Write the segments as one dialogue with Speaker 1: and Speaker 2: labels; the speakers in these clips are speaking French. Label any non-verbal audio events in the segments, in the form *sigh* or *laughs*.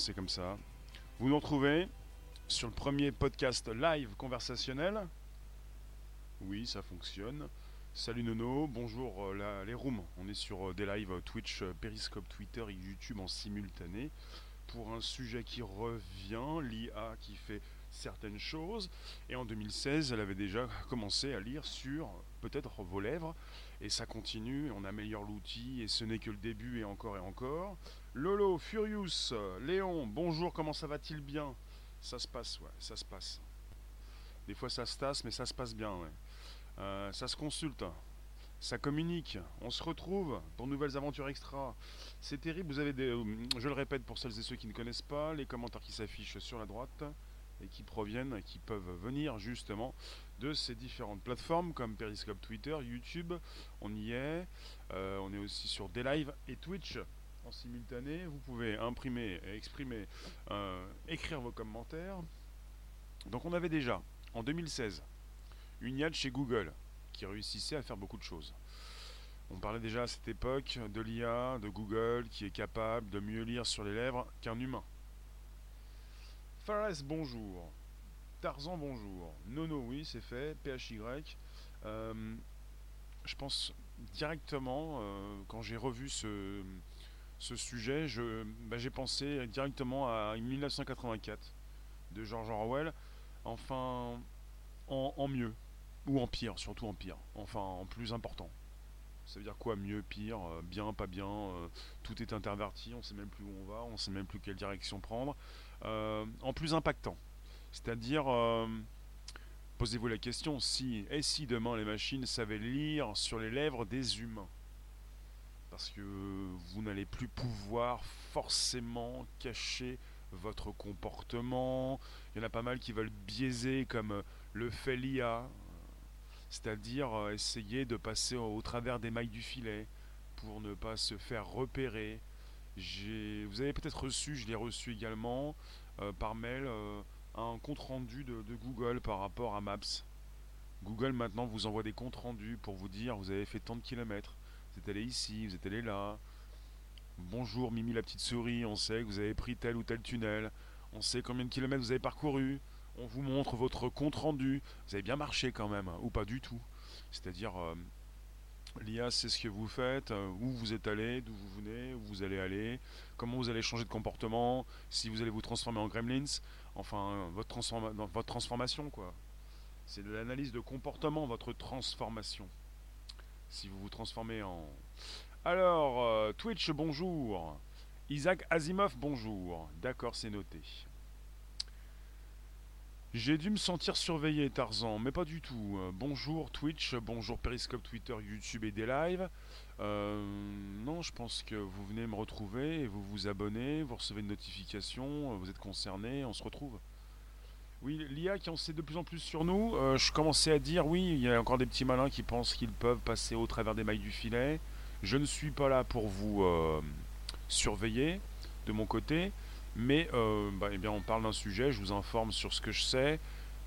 Speaker 1: C'est comme ça. Vous nous retrouvez sur le premier podcast live conversationnel. Oui, ça fonctionne. Salut Nono, bonjour euh, les rooms. On est sur euh, des lives Twitch, euh, Periscope, Twitter et YouTube en simultané pour un sujet qui revient, l'IA qui fait certaines choses. Et en 2016, elle avait déjà commencé à lire sur peut-être vos lèvres. Et ça continue, on améliore l'outil et ce n'est que le début et encore et encore. Lolo, Furious, Léon, bonjour, comment ça va-t-il bien? Ça se passe, ouais, ça se passe. Des fois ça se tasse, mais ça se passe bien, ouais. Euh, ça se consulte, ça communique, on se retrouve pour nouvelles aventures extra. C'est terrible, vous avez des, je le répète pour celles et ceux qui ne connaissent pas, les commentaires qui s'affichent sur la droite et qui proviennent, qui peuvent venir justement de ces différentes plateformes comme Periscope, Twitter, YouTube. On y est. Euh, on est aussi sur des et Twitch en simultané. Vous pouvez imprimer, exprimer, euh, écrire vos commentaires. Donc on avait déjà en 2016 une IA chez Google qui réussissait à faire beaucoup de choses. On parlait déjà à cette époque de l'IA, de Google, qui est capable de mieux lire sur les lèvres qu'un humain. Fares, bonjour. Tarzan, bonjour. Nono, oui, c'est fait. PHY. Euh, je pense directement, euh, quand j'ai revu ce, ce sujet, bah, j'ai pensé directement à 1984 de George Orwell. Enfin, en, mieux. Ou en pire, surtout en pire. Enfin, en plus important. Ça veut dire quoi Mieux, pire, euh, bien, pas bien Tout est interverti, on sait même plus où on va, on sait même plus quelle direction prendre. Euh, en plus impactant. C'est-à-dire, euh, posez-vous la question, si et si demain les machines savaient lire sur les lèvres des humains? Parce que vous n'allez plus pouvoir forcément cacher votre comportement. Il y en a pas mal qui veulent biaiser comme le fait l'IA, c'est-à-dire euh, essayer de passer au travers des mailles du filet pour ne pas se faire repérer, vous avez peut-être reçu, je l'ai reçu également euh, par mail, euh, un compte rendu de, Google par rapport à Maps. Google maintenant vous envoie des comptes rendus pour vous dire vous avez fait tant de kilomètres, vous êtes allé ici, vous êtes allé là. Bonjour Mimi la petite souris, on sait que vous avez pris tel ou tel tunnel, on sait combien de kilomètres vous avez parcouru, on vous montre votre compte rendu, vous avez bien marché quand même, ou pas du tout. C'est-à-dire, euh, L'IA, c'est ce que vous faites, où vous êtes allé, d'où vous venez, où vous allez aller, comment vous allez changer de comportement, si vous allez vous transformer en gremlins, enfin, votre, votre transformation, quoi. C'est de l'analyse de comportement, votre transformation. Si vous vous transformez en... Alors, euh, Twitch, bonjour. Isaac Asimov, bonjour. D'accord, c'est noté. J'ai dû me sentir surveillé, Tarzan, mais pas du tout. Euh, bonjour Twitch, bonjour Periscope, Twitter, YouTube et des lives. Euh, non, je pense que vous venez me retrouver et vous vous abonnez, vous recevez une notification, vous êtes concerné, on se retrouve. Oui, l'IA qui en sait de plus en plus sur nous, je commençais à dire oui, il y a encore des petits malins qui pensent qu'ils peuvent passer au travers des mailles du filet. Je ne suis pas là pour vous surveiller de mon côté. Mais euh, bah, eh bien, on parle d'un sujet, je vous informe sur ce que je sais.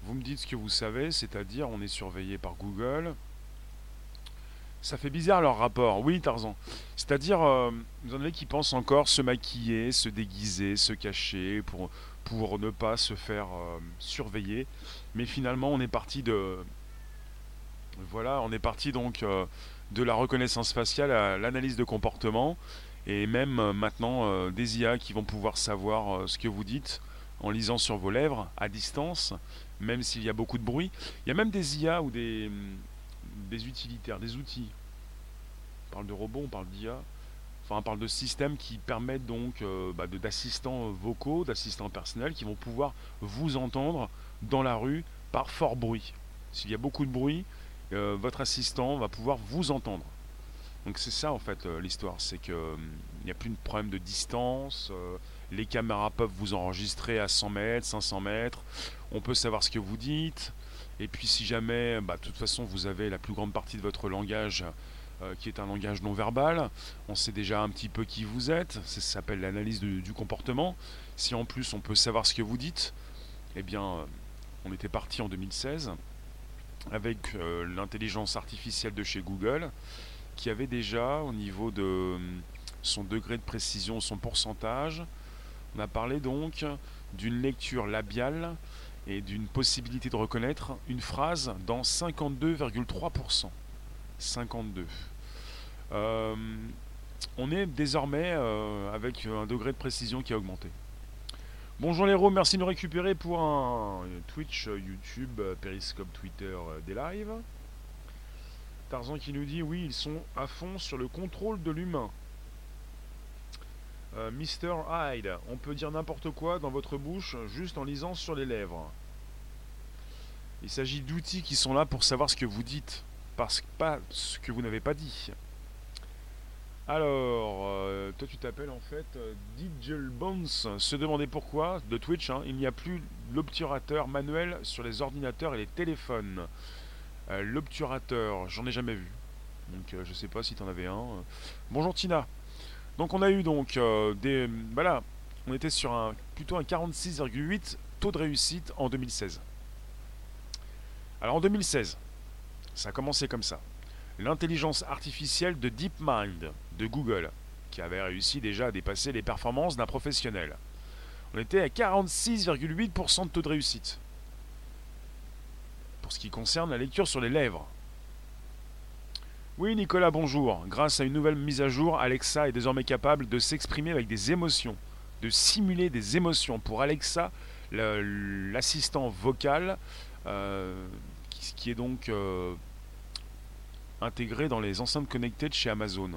Speaker 1: Vous me dites ce que vous savez, c'est-à-dire on est surveillé par Google. Ça fait bizarre leur rapport, oui Tarzan. C'est-à-dire, euh, vous en avez qui pensent encore se maquiller, se déguiser, se cacher pour, pour ne pas se faire euh, surveiller. Mais finalement, on est parti de... Voilà, on est parti donc de la reconnaissance faciale à l'analyse de comportement et même euh, maintenant euh, des IA qui vont pouvoir savoir euh, ce que vous dites en lisant sur vos lèvres à distance, même s'il y a beaucoup de bruit. Il y a même des IA ou des, des utilitaires, des outils. On parle de robots, on parle d'IA. On parle de systèmes qui permettent donc bah, d'assistants vocaux, d'assistants personnels qui vont pouvoir vous entendre dans la rue par fort bruit. S'il y a beaucoup de bruit, votre assistant va pouvoir vous entendre. Donc c'est ça en fait euh, l'histoire, c'est qu'il euh, n'y a plus de problème de distance, euh, les caméras peuvent vous enregistrer à 100 mètres, 500 mètres, on peut savoir ce que vous dites, et puis si jamais, bah, de toute façon vous avez la plus grande partie de votre langage qui est un langage non verbal, on sait déjà un petit peu qui vous êtes, ça s'appelle l'analyse du comportement, si en plus on peut savoir ce que vous dites, eh bien on était parti en 2016 avec l'intelligence artificielle de chez Google, qui avait déjà au niveau de son degré de précision, son pourcentage. On a parlé donc d'une lecture labiale et d'une possibilité de reconnaître une phrase dans 52,3%. 52. Euh, on est désormais euh, avec un degré de précision qui a augmenté. Bonjour les héros, merci de nous récupérer pour un Twitch, YouTube, Periscope, Twitter, des lives. Tarzan qui nous dit oui, ils sont à fond sur le contrôle de l'humain. Euh, Mr. Hyde, on peut dire n'importe quoi dans votre bouche juste en lisant sur les lèvres. Il s'agit d'outils qui sont là pour savoir ce que vous dites, parce pas ce que vous n'avez pas dit. Alors, euh, toi tu t'appelles en fait euh, Digital Bones. Se demander pourquoi, de Twitch, hein, il n'y a plus l'obturateur manuel sur les ordinateurs et les téléphones. l'obturateur, j'en ai jamais vu. Donc je sais pas si tu en avais un. Bonjour Tina. Donc on a eu donc euh, des... Voilà, on était sur un plutôt un 46,8 taux de réussite en 2016. Alors en 2016, ça a commencé comme ça. L'intelligence artificielle de DeepMind de Google, qui avait réussi déjà à dépasser les performances d'un professionnel. On était à 46,8% de taux de réussite. Pour ce qui concerne la lecture sur les lèvres, oui, Nicolas, bonjour. Grâce à une nouvelle mise à jour, Alexa est désormais capable de s'exprimer avec des émotions, de simuler des émotions. Pour Alexa, l'assistant vocal, euh, qui, est donc euh, intégré dans les enceintes connectées de chez Amazon.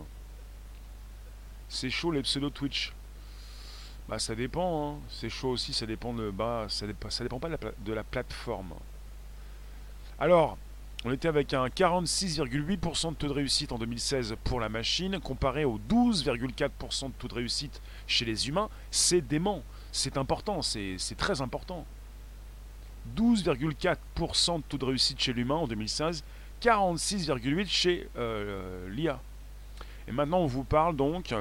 Speaker 1: C'est chaud les pseudo Twitch. Bah ça dépend, hein. c'est chaud aussi, ça dépend de bah ça dépend, dépend pas de la plateforme. Alors, on était avec un 46,8% de taux de réussite en 2016 pour la machine, comparé au 12,4% de taux de réussite chez les humains. C'est dément, c'est important, c'est très important. 12,4% de taux de réussite chez l'humain en 2016, 46,8% chez euh, l'IA. Et maintenant, on vous parle donc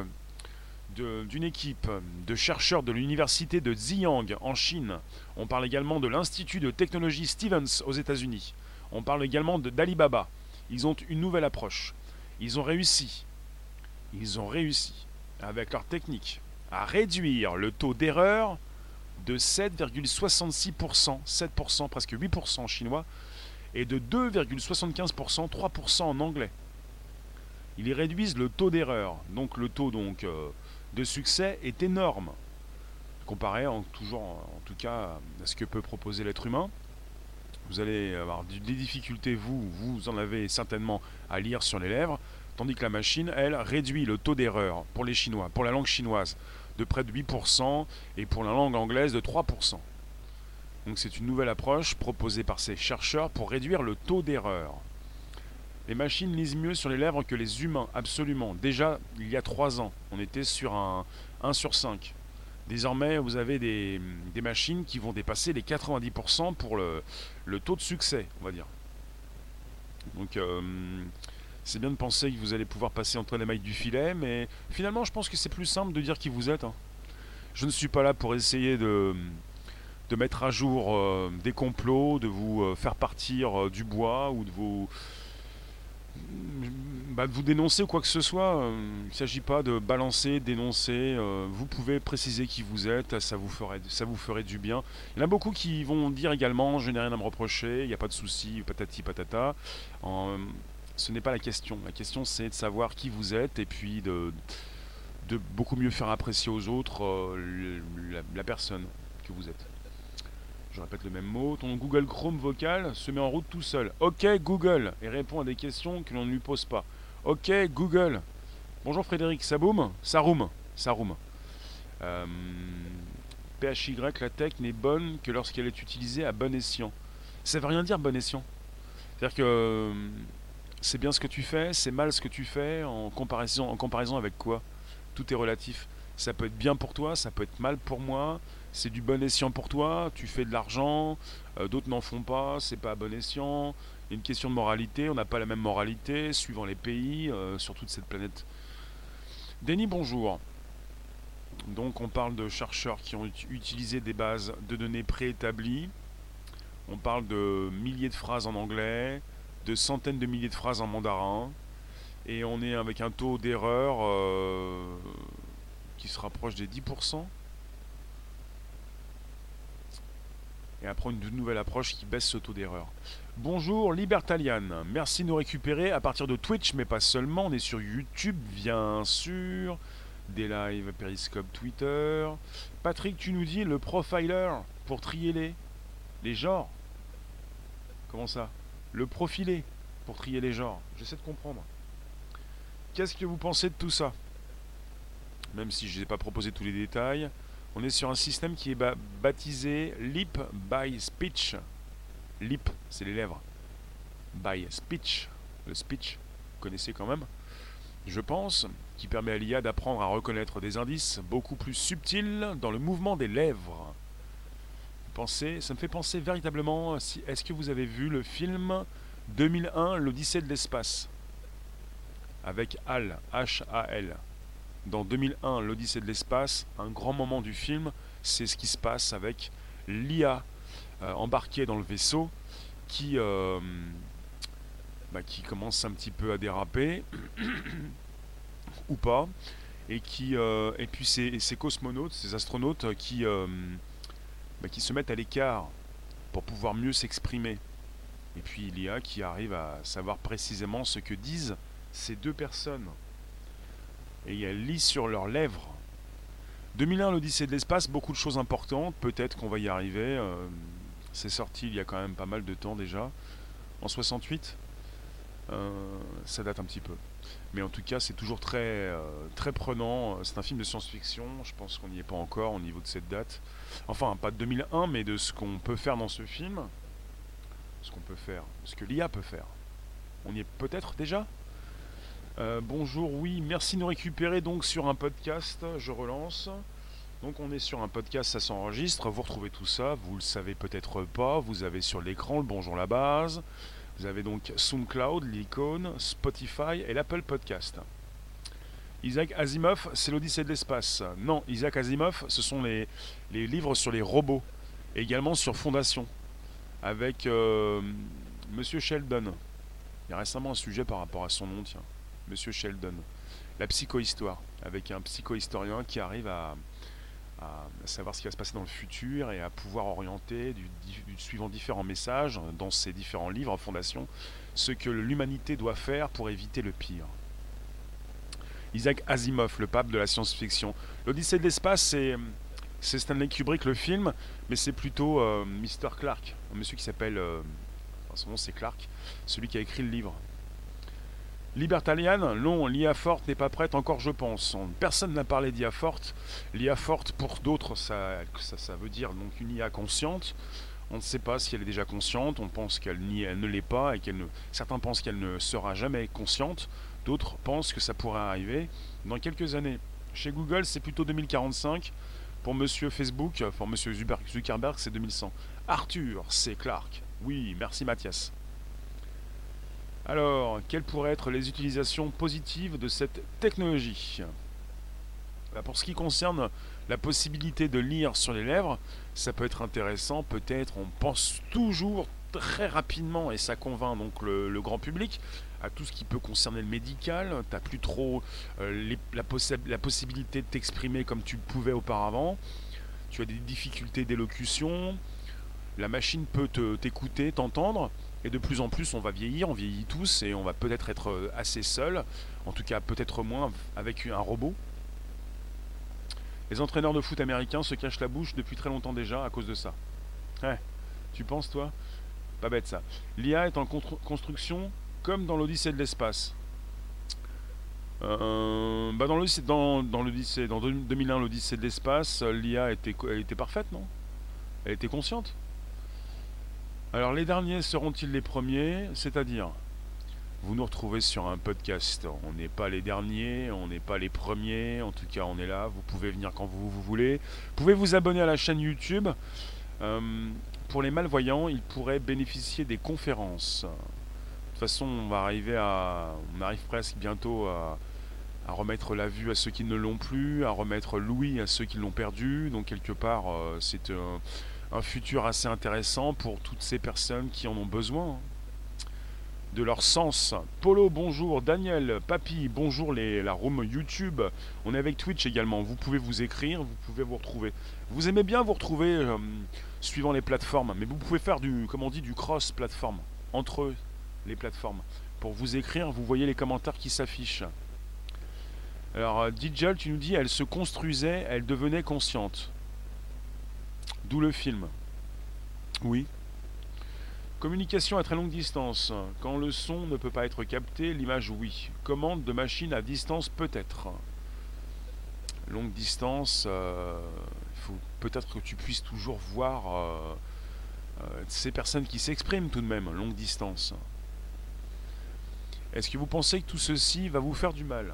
Speaker 1: d'une équipe de chercheurs de l'université de Ziyang en Chine. On parle également de l'Institut de technologie Stevens aux États-Unis. On parle également d'Alibaba. Ils ont une nouvelle approche. Ils ont réussi, ils ont réussi, avec leur technique, à réduire le taux d'erreur de 7,66%, 7%, presque 8% en chinois, et de 2,75%, 3% en anglais. Ils réduisent le taux d'erreur, donc le taux donc, euh, de succès est énorme, comparé en, toujours, en tout cas à ce que peut proposer l'être humain. Vous allez avoir des difficultés, vous, vous en avez certainement à lire sur les lèvres, tandis que la machine, elle, réduit le taux d'erreur pour les Chinois, pour la langue chinoise, de près de 8% et pour la langue anglaise de 3%. Donc c'est une nouvelle approche proposée par ces chercheurs pour réduire le taux d'erreur. Les machines lisent mieux sur les lèvres que les humains, absolument. Déjà, il y a 3 ans, on était sur un 1 sur 5. Désormais, vous avez des, machines qui vont dépasser les 90% pour le, taux de succès, on va dire. Donc, euh, c'est bien de penser que vous allez pouvoir passer entre les mailles du filet, mais finalement, je pense que c'est plus simple de dire qui vous êtes. Hein. Je ne suis pas là pour essayer de, mettre à jour euh, des complots, de vous euh, faire partir du bois ou de vous bah, vous dénoncer ou quoi que ce soit. Euh, il ne s'agit pas de balancer, dénoncer. Euh, vous pouvez préciser qui vous êtes, ça vous, ferait, ça vous ferait du bien. Il y en a beaucoup qui vont dire également Je n'ai rien à me reprocher, il n'y a pas de souci, patati patata. ce n'est pas la question. La question, c'est de savoir qui vous êtes et puis de, de beaucoup mieux faire apprécier aux autres euh, la personne que vous êtes je répète le même mot, ton Google Chrome vocal se met en route tout seul. Ok Google, et répond à des questions que l'on ne lui pose pas. Ok Google. Bonjour Frédéric, ça boum Ça roum. Ça roum. Euh, PHY, la tech n'est bonne que lorsqu'elle est utilisée à bon escient. Ça veut rien dire bon escient. C'est-à-dire que euh, c'est bien ce que tu fais, c'est mal ce que tu fais, en comparaison avec quoi? Tout est relatif. Ça peut être bien pour toi, ça peut être mal pour moi, c'est du bon escient pour toi, tu fais de l'argent, euh, d'autres n'en font pas, c'est pas bon escient. Il y a une question de moralité, on n'a pas la même moralité suivant les pays euh, sur toute cette planète. Denis, bonjour. Donc on parle de chercheurs qui ont utilisé des bases de données préétablies. On parle de milliers de phrases en anglais, de centaines de milliers de phrases en mandarin. Et on est avec un taux d'erreur euh, qui se rapproche des 10%. Et après une nouvelle approche qui baisse ce taux d'erreur. Bonjour Libertalian, merci de nous récupérer à partir de Twitch, mais pas seulement, on est sur YouTube bien sûr, des lives, Periscope, Twitter. Patrick, tu nous dis le profiler pour trier les, les genres. Comment ça? Le profilé pour trier les genres. J'essaie de comprendre. Qu'est-ce que vous pensez de tout ça? Même si je n'ai pas proposé tous les détails, on est sur un système qui est baptisé Lip by Speech. Lip, c'est les lèvres. By Speech, le speech, vous connaissez quand même, je pense, qui permet à l'IA d'apprendre à reconnaître des indices beaucoup plus subtils dans le mouvement des lèvres. Pensez, ça me fait penser véritablement, si, est-ce que vous avez vu le film 2001, l'Odyssée de l'espace? Avec HAL, H-A-L. Dans 2001, l'Odyssée de l'espace, un grand moment du film, c'est ce qui se passe avec l'IA euh, embarquée dans le vaisseau qui, euh, bah, qui commence un petit peu à déraper, *coughs* ou pas, et, qui, euh, et puis ces, ces, cosmonautes, ces astronautes qui, bah, qui se mettent à l'écart pour pouvoir mieux s'exprimer. Et puis l'IA qui arrive à savoir précisément ce que disent ces deux personnes. Et elle lit sur leurs lèvres. 2001, l'Odyssée de l'espace, beaucoup de choses importantes. Peut-être qu'on va y arriver. Euh, c'est sorti il y a quand même pas mal de temps déjà. En 68, euh, ça date un petit peu. Mais en tout cas, c'est toujours très, euh, très prenant. C'est un film de science-fiction. Je pense qu'on n'y est pas encore au niveau de cette date. Enfin, pas de 2001, mais de ce qu'on peut faire dans ce film. Ce qu'on peut faire. Ce que l'IA peut faire. On y est peut-être déjà? Euh, bonjour, oui, merci de nous récupérer donc sur un podcast, je relance. Donc on est sur un podcast, ça s'enregistre, vous retrouvez tout ça, vous le savez peut-être pas, vous avez sur l'écran le Bonjour la base, vous avez donc SoundCloud, l'icône, Spotify et l'Apple Podcast. Isaac Asimov, c'est l'Odyssée de l'espace. Non, Isaac Asimov, ce sont les, livres sur les robots, et également sur Fondation, avec euh, Monsieur Sheldon. Il y a récemment un sujet par rapport à son nom, tiens. Monsieur Sheldon. La psychohistoire, avec un psychohistorien qui arrive à, savoir ce qui va se passer dans le futur et à pouvoir orienter, suivant différents messages dans ses différents livres en fondation, ce que l'humanité doit faire pour éviter le pire. Isaac Asimov, le pape de la science-fiction. L'Odyssée de l'espace, c'est, Stanley Kubrick le film, mais c'est plutôt euh, Mr. Clark, un monsieur qui s'appelle, euh, son nom c'est Clark, celui qui a écrit le livre. Libertalian, non, l'IA forte n'est pas prête encore, je pense. Personne n'a parlé d'IA forte. L'IA forte, pour d'autres, ça, ça, veut dire donc une IA consciente. On ne sait pas si elle est déjà consciente, on pense qu'elle ne l'est pas, et qu'elle certains pensent qu'elle ne sera jamais consciente, d'autres pensent que ça pourrait arriver dans quelques années. Chez Google, c'est plutôt 2045. Pour Monsieur Facebook, pour Monsieur Zuckerberg, c'est 2100. Arthur, c'est Clark. Oui, merci Mathias. Alors, quelles pourraient être les utilisations positives de cette technologie bah, Pour ce qui concerne la possibilité de lire sur les lèvres, ça peut être intéressant, peut-être, on pense toujours très rapidement, et ça convainc donc le, grand public, à tout ce qui peut concerner le médical. Tu n'as plus trop euh, la, la possibilité de t'exprimer comme tu le pouvais auparavant. Tu as des difficultés d'élocution. La machine peut t'écouter, t'entendre. Et de plus en plus, on va vieillir, on vieillit tous et on va peut-être être euh, assez seul, en tout cas peut-être moins avec un robot. Les entraîneurs de foot américains se cachent la bouche depuis très longtemps déjà à cause de ça. Ouais, tu penses toi? Pas bête ça. L'IA est en construction comme dans l'Odyssée de l'espace. Euh, bah dans l'Odyssée, dans, dans, dans 2001, l'Odyssée de l'espace, l'IA était, était parfaite, non? Elle était consciente alors les derniers seront-ils les premiers? C'est-à-dire, vous nous retrouvez sur un podcast. On n'est pas les derniers, on n'est pas les premiers. En tout cas, on est là. Vous pouvez venir quand vous, voulez. Vous pouvez vous abonner à la chaîne YouTube? Euh, pour les malvoyants, ils pourraient bénéficier des conférences. De toute façon, on va arriver arrive presque bientôt à, remettre la vue à ceux qui ne l'ont plus, à remettre l'ouïe à ceux qui l'ont perdu. Donc quelque part, euh, c'est un un futur assez intéressant pour toutes ces personnes qui en ont besoin. de leur sens. Polo, bonjour. Daniel, Papy, bonjour les, la room YouTube. On est avec Twitch également. Vous pouvez vous écrire, vous pouvez vous retrouver. Vous aimez bien vous retrouver euh, suivant les plateformes, mais vous pouvez faire du, comme on dit, du cross-plateforme entre les plateformes. Pour vous écrire, vous voyez les commentaires qui s'affichent. Alors, euh, Dijal, tu nous dis, elle se construisait, elle devenait consciente. D'où le film. Oui. Communication à très longue distance. Quand le son ne peut pas être capté, l'image oui. Commande de machine à distance peut-être. Longue distance, euh, il faut peut-être que tu puisses toujours voir euh, euh, ces personnes qui s'expriment tout de même, longue distance. Est-ce que vous pensez que tout ceci va vous faire du mal?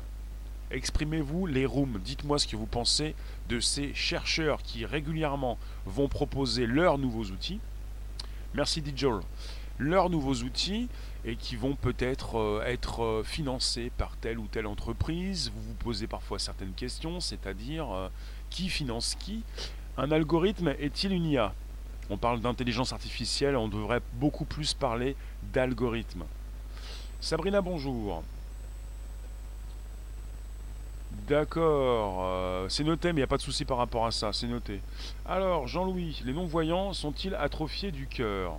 Speaker 1: Exprimez-vous les rooms, dites-moi ce que vous pensez de ces chercheurs qui régulièrement vont proposer leurs nouveaux outils. Merci Dijol. Leurs nouveaux outils et qui vont peut-être euh, être euh, financés par telle ou telle entreprise. Vous vous posez parfois certaines questions, c'est-à-dire euh, qui finance qui Un algorithme est-il une IA On parle d'intelligence artificielle, on devrait beaucoup plus parler d'algorithme. Sabrina, bonjour. D'accord, euh, c'est noté, mais il n'y a pas de souci par rapport à ça, c'est noté. Alors, Jean-Louis, les non-voyants sont-ils atrophiés du cœur?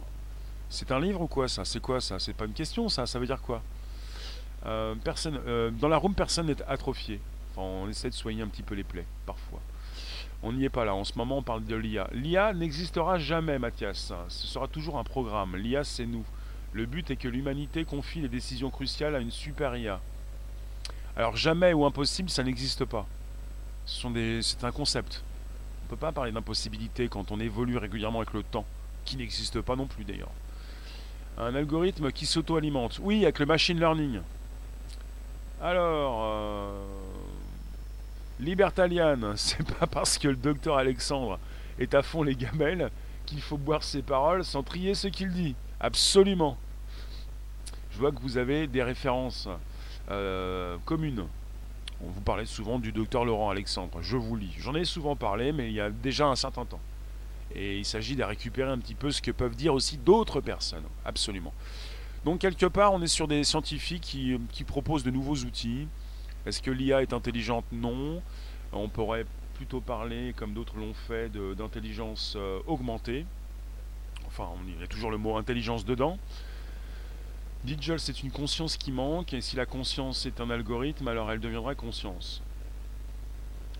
Speaker 1: C'est un livre ou quoi ça? C'est quoi ça? C'est pas une question ça, ça veut dire quoi? Euh, personne, euh, Dans la room, personne n'est atrophié. On essaie de soigner un petit peu les plaies, parfois. On n'y est pas là, en ce moment on parle de l'IA. L'IA n'existera jamais, Mathias. Ce sera toujours un programme. L'IA, c'est nous. Le but est que l'humanité confie les décisions cruciales à une super IA. Alors jamais ou impossible, ça n'existe pas. C'est un concept. On ne peut pas parler d'impossibilité quand on évolue régulièrement avec le temps, qui n'existe pas non plus d'ailleurs. Un algorithme qui s'auto-alimente. Oui, avec le machine learning. Alors, euh, *laughs* c'est pas parce que le docteur Alexandre est à fond les gamelles qu'il faut boire ses paroles sans trier ce qu'il dit. Absolument. Je vois que vous avez des références commune. On vous parlait souvent du docteur Laurent Alexandre. Je vous lis. J'en ai souvent parlé, mais il y a déjà un certain temps. Et il s'agit de récupérer un petit peu ce que peuvent dire aussi d'autres personnes. Absolument. Donc quelque part, on est sur des scientifiques qui, proposent de nouveaux outils. Est-ce que l'IA est intelligente? Non. On pourrait plutôt parler, comme d'autres l'ont fait, d'intelligence euh, augmentée. Enfin, il y a toujours le mot intelligence dedans. Digital, c'est une conscience qui manque, et si la conscience est un algorithme, alors elle deviendra conscience.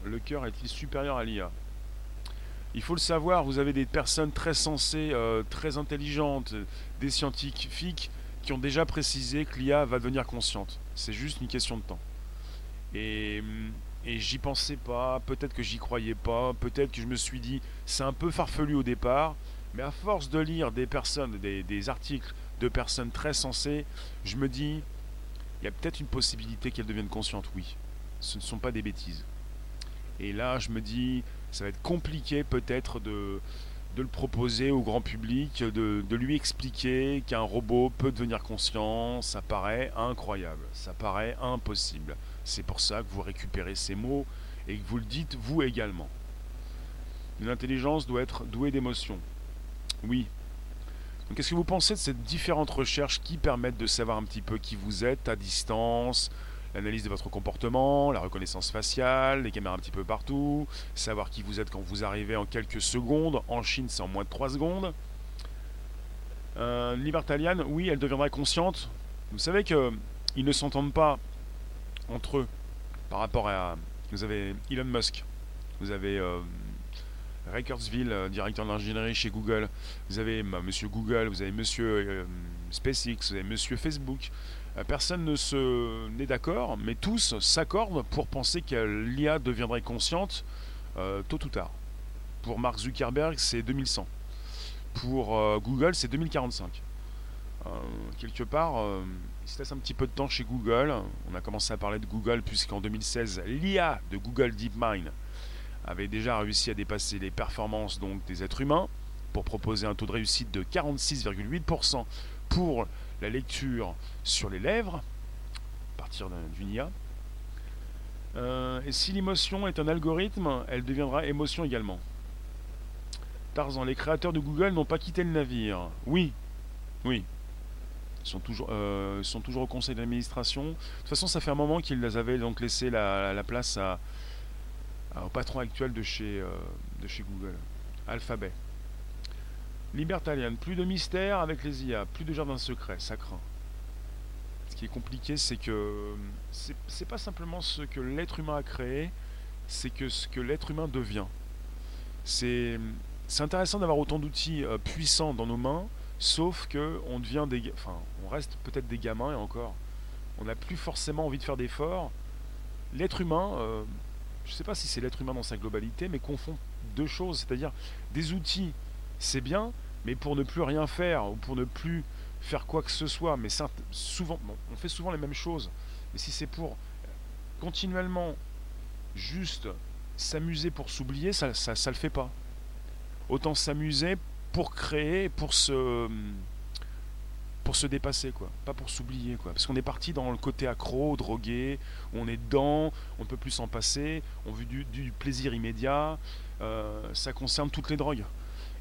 Speaker 1: Le cœur est-il supérieur à l'IA Il faut le savoir, vous avez des personnes très sensées, euh, très intelligentes, des scientifiques qui ont déjà précisé que l'IA va devenir consciente. C'est juste une question de temps. Et, et j'y pensais pas, peut-être que j'y croyais pas, peut-être que je me suis dit, c'est un peu farfelu au départ, mais à force de lire des personnes, des articles personnes très sensées, je me dis, il y a peut-être une possibilité qu'elles deviennent conscientes, oui. Ce ne sont pas des bêtises. Et là, je me dis, ça va être compliqué peut-être de, le proposer au grand public, de, lui expliquer qu'un robot peut devenir conscient, ça paraît incroyable, ça paraît impossible. C'est pour ça que vous récupérez ces mots et que vous le dites vous également. Une intelligence doit être douée d'émotions. Oui, Qu'est-ce que vous pensez de ces différentes recherches qui permettent de savoir un petit peu qui vous êtes à distance, l'analyse de votre comportement, la reconnaissance faciale, les caméras un petit peu partout, savoir qui vous êtes quand vous arrivez en quelques secondes, en Chine c'est en moins de 3 secondes. Euh, Libertalian, oui, elle deviendra consciente. Vous savez qu'ils ne s'entendent pas entre eux par rapport à... Vous avez Elon Musk, vous avez euh, Kurzweil, euh, directeur d'ingénierie chez Google. Vous avez Monsieur Google, vous avez Monsieur euh, SpaceX, vous avez Monsieur Facebook. Euh, personne ne se n'est d'accord, mais tous s'accordent pour penser que l'IA deviendrait consciente tôt ou tard. Pour Mark Zuckerberg, c'est 2100. Pour Google, c'est 2045. quelque part, il se laisse un petit peu de temps chez Google. On a commencé à parler de Google puisqu'en 2016, l'IA de Google DeepMind avait déjà réussi à dépasser les performances donc, des êtres humains pour proposer un taux de réussite de 46,8% pour la lecture sur les lèvres, à partir d'une IA. Euh, et si l'émotion est un algorithme, elle deviendra émotion également. Tarzan, les créateurs de Google n'ont pas quitté le navire. Oui, oui. Ils sont toujours, euh, sont toujours au conseil d'administration. De toute façon, ça fait un moment qu'ils avaient donc laissé la, place à, au patron actuel de chez, euh, de chez Google, Alphabet. Libertalian, plus de mystère avec les IA, plus de jardin secret, ça craint. Ce qui est compliqué, c'est que c'est pas simplement ce que l'être humain a créé, c'est que ce que l'être humain devient. C'est intéressant d'avoir autant d'outils euh, puissants dans nos mains, sauf que on devient des, enfin, on reste peut-être des gamins et encore, on n'a plus forcément envie de faire d'efforts. L'être humain, euh, je ne sais pas si c'est l'être humain dans sa globalité, mais confond deux choses, c'est-à-dire des outils, c'est bien, mais pour ne plus rien faire ou pour ne plus faire quoi que ce soit, mais on fait souvent les mêmes choses. Mais si c'est pour continuellement juste s'amuser pour s'oublier, ça, ça, ça le fait pas. Autant s'amuser pour créer, pour se pour se dépasser quoi, pas pour s'oublier quoi, parce qu'on est parti dans le côté accro, drogué, on est dedans, on ne peut plus s'en passer, on veut du, du plaisir immédiat, euh, ça concerne toutes les drogues.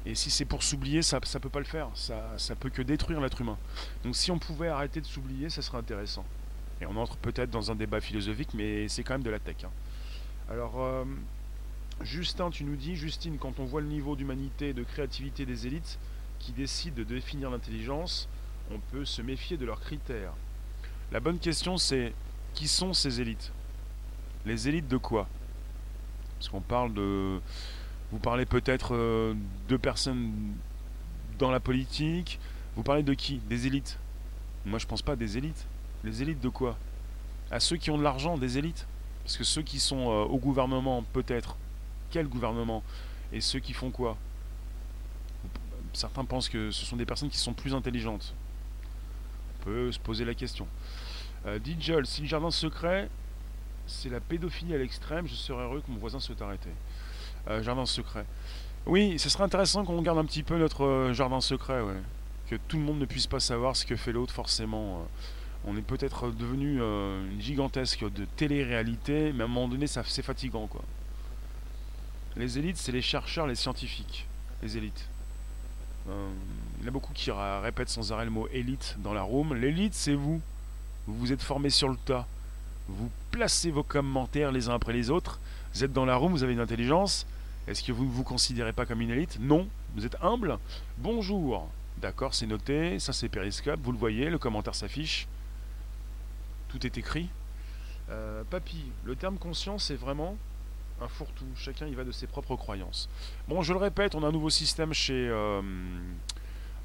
Speaker 1: Et si c'est pour s'oublier, ça ne peut pas le faire, ça, ça peut que détruire l'être humain. Donc si on pouvait arrêter de s'oublier, ça serait intéressant. Et on entre peut-être dans un débat philosophique, mais c'est quand même de la tech. Hein. Alors, euh, Justin, tu nous dis, Justine, quand on voit le niveau d'humanité et de créativité des élites qui décident de définir l'intelligence, on peut se méfier de leurs critères. La bonne question, c'est qui sont ces élites? Les élites de quoi? Parce qu'on parle de. Vous parlez peut-être euh, de personnes dans la politique. Vous parlez de qui? Des élites? Moi, je pense pas des élites. Les élites de quoi? À ceux qui ont de l'argent, des élites? Parce que ceux qui sont euh, au gouvernement, peut-être, quel gouvernement? Et ceux qui font quoi? Certains pensent que ce sont des personnes qui sont plus intelligentes. Peut se poser la question. Euh, si le jardin secret, c'est la pédophilie à l'extrême, je serais heureux que mon voisin soit arrêté. Euh, jardin secret. Oui, ce serait intéressant qu'on garde un petit peu notre euh, jardin secret. Que tout le monde ne puisse pas savoir ce que fait l'autre, forcément. Euh. on est peut-être devenu une gigantesque de télé-réalité, mais à un moment donné, ça, c'est fatigant, quoi. Les élites, c'est les chercheurs, les scientifiques. Les élites. Il y en a beaucoup qui répètent sans arrêt le mot élite dans la room. L'élite, c'est vous. Vous vous êtes formé sur le tas. Vous placez vos commentaires les uns après les autres. Vous êtes dans la room, vous avez une intelligence. Est-ce que vous ne vous considérez pas comme une élite? Non. Vous êtes humble Bonjour. D'accord, c'est noté. Ça, c'est Periscope. Vous le voyez, le commentaire s'affiche. Tout est écrit. Euh, papy, le terme conscience, c'est vraiment un fourre-tout. Chacun y va de ses propres croyances. Bon, je le répète, on a un nouveau système chez. Euh,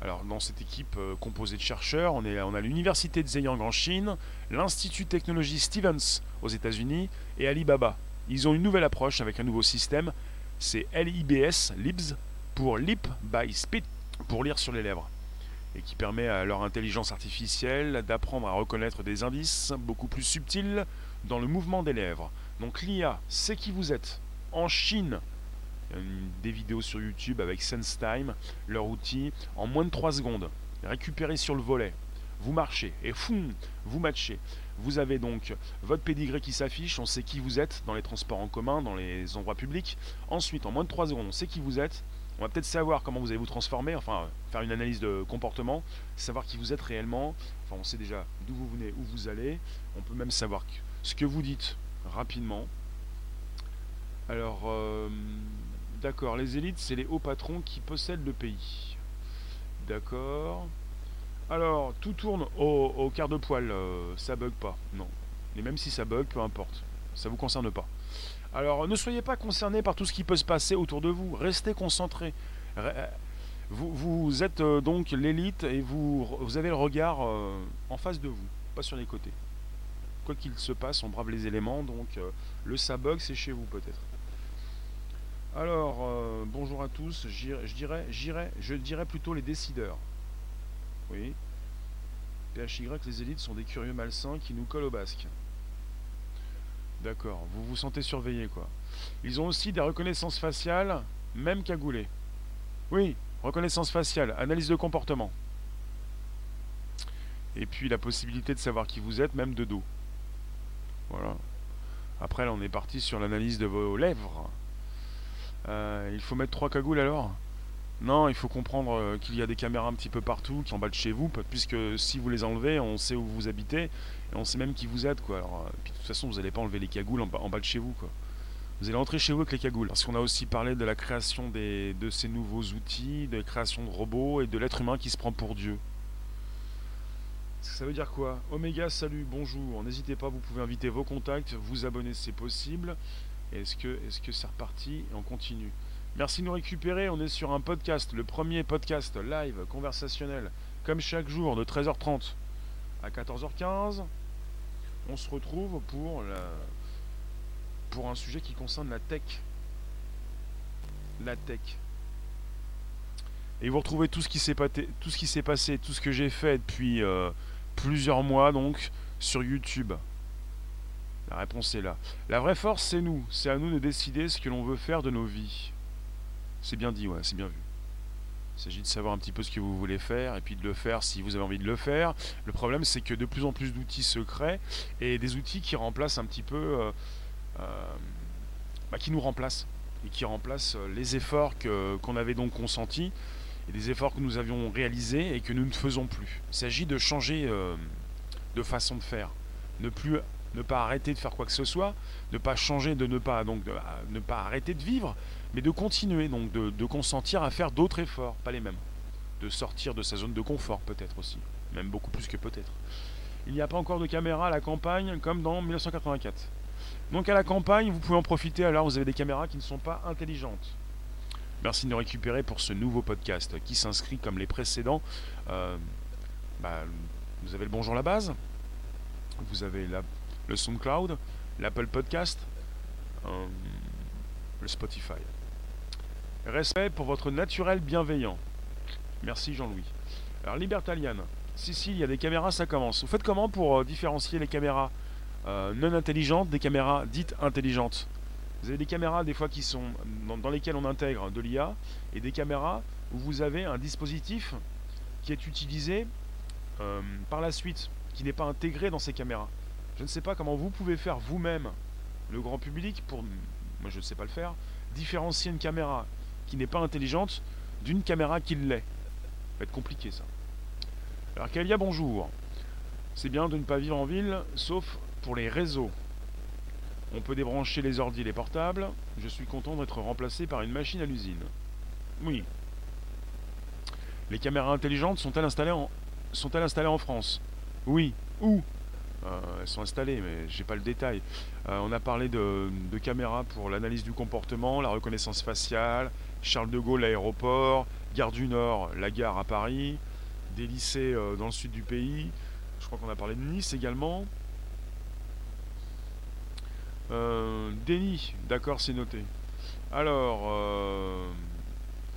Speaker 1: alors, dans cette équipe euh, composée de chercheurs, on, a l'université de Zhejiang en Chine, l'Institut de technologie Stevens aux États-Unis et Alibaba. Ils ont une nouvelle approche avec un nouveau système. C'est LIBS, LIBS, pour Lip by Spit, pour lire sur les lèvres et qui permet à leur intelligence artificielle d'apprendre à reconnaître des indices beaucoup plus subtils dans le mouvement des lèvres. Donc l'IA, c'est qui vous êtes? En Chine, des vidéos sur YouTube avec SenseTime, leur outil, en moins de 3 secondes, récupéré sur le volet. Vous marchez et fou, vous matchez. Vous avez donc votre pédigré qui s'affiche, on sait qui vous êtes dans les transports en commun, dans les endroits publics. Ensuite, en moins de 3 secondes, on sait qui vous êtes. On va peut-être savoir comment vous allez vous transformer, enfin faire une analyse de comportement, savoir qui vous êtes réellement. Enfin, on sait déjà d'où vous venez, où vous allez. On peut même savoir ce que vous dites rapidement. Alors, euh, d'accord, les élites, c'est les hauts patrons qui possèdent le pays. D'accord. Alors, tout tourne au, quart de poil, euh, ça bug pas, non. Et même si ça bug, peu importe, ça vous concerne pas. Alors, ne soyez pas concerné par tout ce qui peut se passer autour de vous, restez concentré. Vous, vous êtes euh, donc l'élite et vous, avez le regard en face de vous, pas sur les côtés quoi qu'il se passe, on brave les éléments, donc euh, le sabog c'est chez vous peut-être. Alors, euh, bonjour à tous, je dirais, j'irais, je dirais plutôt les décideurs. Oui. PHY, les élites sont des curieux malsains qui nous collent au basque. D'accord, vous vous sentez surveillé quoi. Ils ont aussi des reconnaissances faciales, même cagoulées. Oui, reconnaissance faciale, analyse de comportement. Et puis la possibilité de savoir qui vous êtes, même de dos. Voilà. Après, là, on est parti sur l'analyse de vos lèvres. Euh, il faut mettre trois cagoules alors? Non, il faut comprendre euh, qu'il y a des caméras un petit peu partout qui de chez vous, puisque si vous les enlevez, on sait où vous habitez et on sait même qui vous êtes quoi. Alors, euh, de toute façon, vous n'allez pas enlever les cagoules en bas, de chez vous quoi. Vous allez rentrer chez vous avec les cagoules. Parce qu'on a aussi parlé de la création de ces nouveaux outils, de la création de robots et de l'être humain qui se prend pour Dieu. Ça veut dire quoi? Oméga, salut, bonjour. N'hésitez pas, vous pouvez inviter vos contacts, vous abonner si c'est possible. Est-ce que est-ce que c'est reparti on continue? Merci de nous récupérer. On est sur un podcast, le premier podcast live conversationnel, comme chaque jour de 13h30 à 14h15. On se retrouve pour la, pour un sujet qui concerne la tech. La tech. Et vous retrouvez tout ce qui s'est passé, tout ce passé, tout ce que j'ai fait depuis euh, plusieurs mois donc sur YouTube. La réponse est là. La vraie force, c'est nous. C'est à nous de décider ce que l'on veut faire de nos vies. C'est bien dit, ouais, c'est bien vu. Il s'agit de savoir un petit peu ce que vous voulez faire et puis de le faire si vous avez envie de le faire. Le problème, c'est que de plus en plus d'outils se créent et des outils qui remplacent un petit peu, euh, euh, bah, qui nous remplacent et qui remplacent euh, les efforts qu'on avait donc consentis et des efforts que nous avions réalisés et que nous ne faisons plus. Il s'agit de changer de façon de faire, ne plus ne pas arrêter de faire quoi que ce soit, ne pas changer, de ne pas donc ne pas arrêter de vivre, mais de continuer, donc de, consentir à faire d'autres efforts, pas les mêmes, de sortir de sa zone de confort peut-être aussi, même beaucoup plus que peut-être. Il n'y a pas encore de caméra à la campagne comme dans 1984. Donc à la campagne, vous pouvez en profiter alors vous avez des caméras qui ne sont pas intelligentes. Merci de nous récupérer pour ce nouveau podcast qui s'inscrit comme les précédents. Euh, bah, vous avez le Bonjour la base, vous avez la le SoundCloud, l'Apple Podcast, euh, le Spotify. Respect pour votre naturel bienveillant. Merci Jean-Louis. Alors Libertalian, si si, il y a des caméras, ça commence. Vous faites comment pour euh, différencier les caméras euh, non intelligentes des caméras dites intelligentes? Vous avez des caméras des fois qui sont dans, lesquelles on intègre de l'IA et des caméras où vous avez un dispositif qui est utilisé par la suite, qui n'est pas intégré dans ces caméras. Je ne sais pas comment vous pouvez faire vous-même, le grand public, pour, moi je ne sais pas le faire, différencier une caméra qui n'est pas intelligente d'une caméra qui l'est. Ça va être compliqué ça. Alors Kalia, bonjour. C'est bien de ne pas vivre en ville, sauf pour les réseaux. On peut débrancher les ordi et les portables. Je suis content d'être remplacé par une machine à l'usine. Oui. Les caméras intelligentes sont-elles installées en, sont-elles installées en France? Oui. Où? Elles sont installées, mais j'ai pas le détail. Euh, on a parlé de, caméras pour l'analyse du comportement, la reconnaissance faciale, Charles de Gaulle, l'aéroport, Gare du Nord, la gare à Paris, des lycées euh, dans le sud du pays. Je crois qu'on a parlé de Nice également. Euh, d'accord, c'est noté. Alors,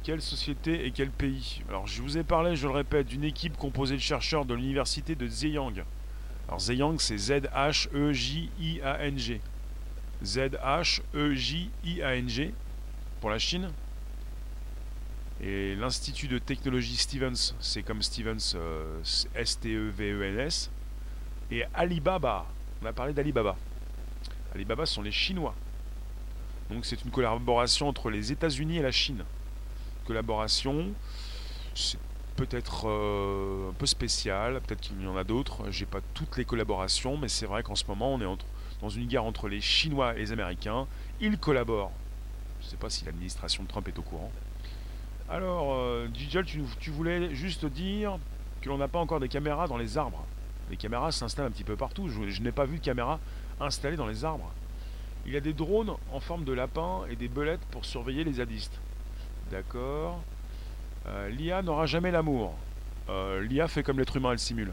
Speaker 1: quelle société et quel pays? Alors, je vous ai parlé, je le répète, d'une équipe composée de chercheurs de l'université de Zhejiang alors Zhejiang, c'est Z-H-E-J-I-A-N-G. Z-H-E-J-I-A-N-G pour la Chine. Et l'Institut de technologie Stevens, c'est comme Stevens, euh, S-T-E-V-E-N-S. Et Alibaba, on a parlé d'Alibaba. Alibaba sont les Chinois. Donc c'est une collaboration entre les États-Unis et la Chine. Collaboration, peut-être euh, un peu spécial, peut-être qu'il y en a d'autres, j'ai pas toutes les collaborations, mais c'est vrai qu'en ce moment on est dans une guerre entre les Chinois et les Américains, ils collaborent. Je sais pas si l'administration de Trump est au courant. Alors, euh, tu, voulais juste dire que l'on n'a pas encore des caméras dans les arbres. Les caméras s'installent un petit peu partout, je, n'ai pas vu de caméras installées dans les arbres. Il y a des drones en forme de lapin et des belettes pour surveiller les zadistes. D'accord. Euh, L'IA n'aura jamais l'amour. Euh, L'IA fait comme l'être humain, elle simule.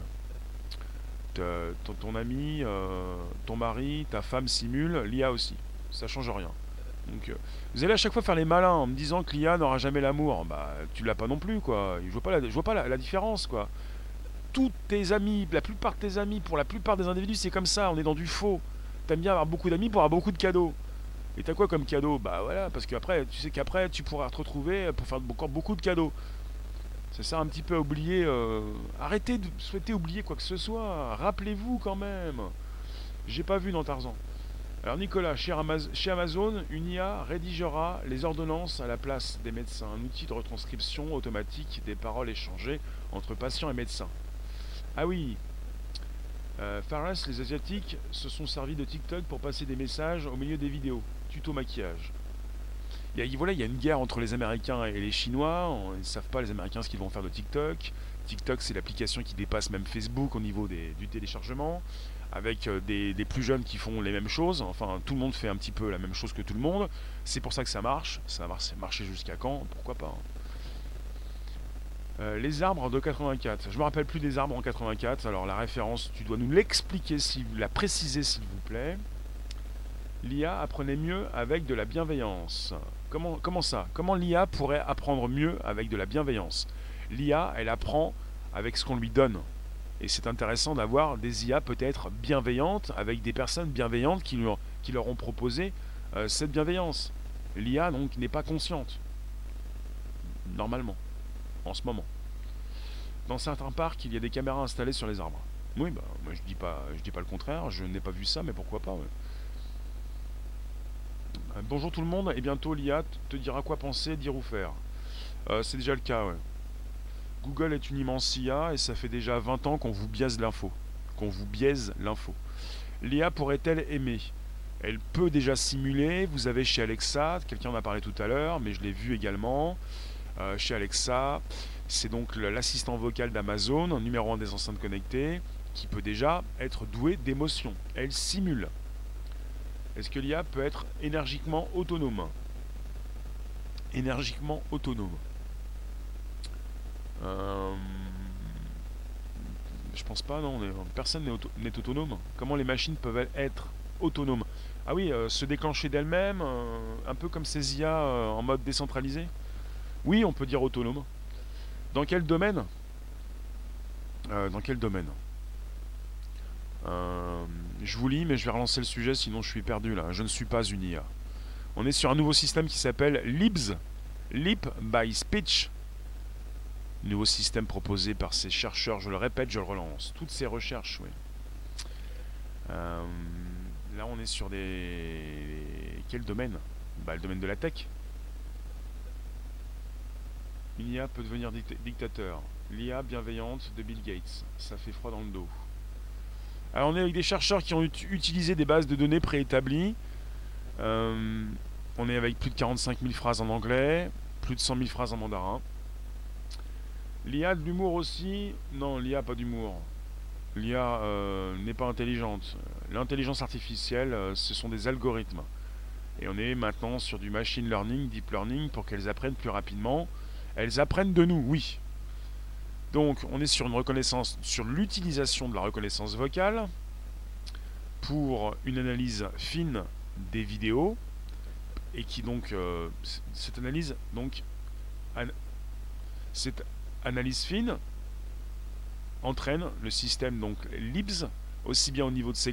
Speaker 1: Ton, ami, euh, ton mari, ta femme simule, l'IA aussi. Ça change rien. Donc, vous allez à chaque fois faire les malins en me disant que l'IA n'aura jamais l'amour. Bah, tu l'as pas non plus, quoi. Je vois pas la, je vois pas la, différence, quoi. Tous tes amis, la plupart de tes amis, pour la plupart des individus, c'est comme ça. On est dans du faux. T'aimes bien avoir beaucoup d'amis pour avoir beaucoup de cadeaux. Et t'as quoi comme cadeau Bah voilà, parce qu'après, tu sais qu'après, tu pourras te retrouver pour faire encore beaucoup de cadeaux. C'est ça un petit peu à oublier. Euh, arrêtez de souhaiter oublier quoi que ce soit. Rappelez-vous quand même. J'ai pas vu dans Tarzan. Alors Nicolas, chez, Amazon, une IA rédigera les ordonnances à la place des médecins, un outil de retranscription automatique des paroles échangées entre patients et médecins. Ah oui, euh, les Asiatiques se sont servis de TikTok pour passer des messages au milieu des vidéos, tuto maquillage. Il y a, voilà, il y a une guerre entre les Américains et les Chinois. ils ne savent pas les Américains ce qu'ils vont faire de TikTok. TikTok, c'est l'application qui dépasse même Facebook au niveau du téléchargement avec euh, des, plus jeunes qui font les mêmes choses. Enfin, tout le monde fait un petit peu la même chose que tout le monde. C'est pour ça que ça marche. Ça va marcher jusqu'à quand? Pourquoi pas hein. euh, les arbres de 84. Je me rappelle plus des arbres en 84. Alors la référence, tu dois nous l'expliquer, la préciser s'il vous plaît. L'IA apprenait mieux avec de la bienveillance. Comment, ça? Comment l'IA pourrait apprendre mieux avec de la bienveillance? L'IA, elle apprend avec ce qu'on lui donne. Et c'est intéressant d'avoir des IA peut-être bienveillantes, avec des personnes bienveillantes qui qui leur ont proposé euh, cette bienveillance. L'IA donc n'est pas consciente. Normalement. En ce moment. Dans certains parcs, il y a des caméras installées sur les arbres. Oui, bah, je dis pas, dis pas le contraire, je n'ai pas vu ça, mais pourquoi pas. Bonjour tout le monde, et bientôt l'IA te dira quoi penser, dire ou faire. Euh, c'est déjà le cas, ouais. Google est une immense IA et ça fait déjà 20 ans qu'on vous biaise l'info. Qu'on vous biaise l'info. L'IA pourrait-elle aimer? Elle peut déjà simuler. Vous avez chez Alexa, quelqu'un en a parlé tout à l'heure, mais je l'ai vu également. Euh, chez Alexa, c'est donc l'assistant vocal d'Amazon, numéro 1 des enceintes connectées, qui peut déjà être doué d'émotions. Elle simule. Est-ce que l'IA peut être énergiquement autonome Énergiquement autonome. Euh, je pense pas, non. Personne n'est autonome. Comment les machines peuvent être autonomes? Ah oui, euh, se déclencher d'elles-mêmes, euh, un peu comme ces IA en mode décentralisé? Oui, on peut dire autonome. Dans quel domaine? Dans quel domaine? Je vous lis, mais je vais relancer le sujet, sinon je suis perdu là. Je ne suis pas une IA. On est sur un nouveau système qui s'appelle LIBS, Leap by Speech nouveau système proposé par ces chercheurs, je le répète, je le relance. Toutes ces recherches, oui. Euh, là, on est sur des. Quel domaine bah, Le domaine de la tech. L'IA peut devenir dictateur. L'IA bienveillante de Bill Gates. Ça fait froid dans le dos. Alors, on est avec des chercheurs qui ont utilisé des bases de données préétablies. Euh, on est avec plus de 45 000 phrases en anglais, plus de 100 000 phrases en mandarin. L'IA de l'humour aussi Non, l'IA pas d'humour. L'IA euh, n'est pas intelligente. L'intelligence artificielle, euh, ce sont des algorithmes. Et on est maintenant sur du machine learning, deep learning, pour qu'elles apprennent plus rapidement. Elles apprennent de nous, oui. Donc on est sur une reconnaissance, sur l'utilisation de la reconnaissance vocale pour une analyse fine des vidéos et qui donc euh, cette analyse donc cette analyse fine entraîne le système donc LIBS aussi bien au niveau de ses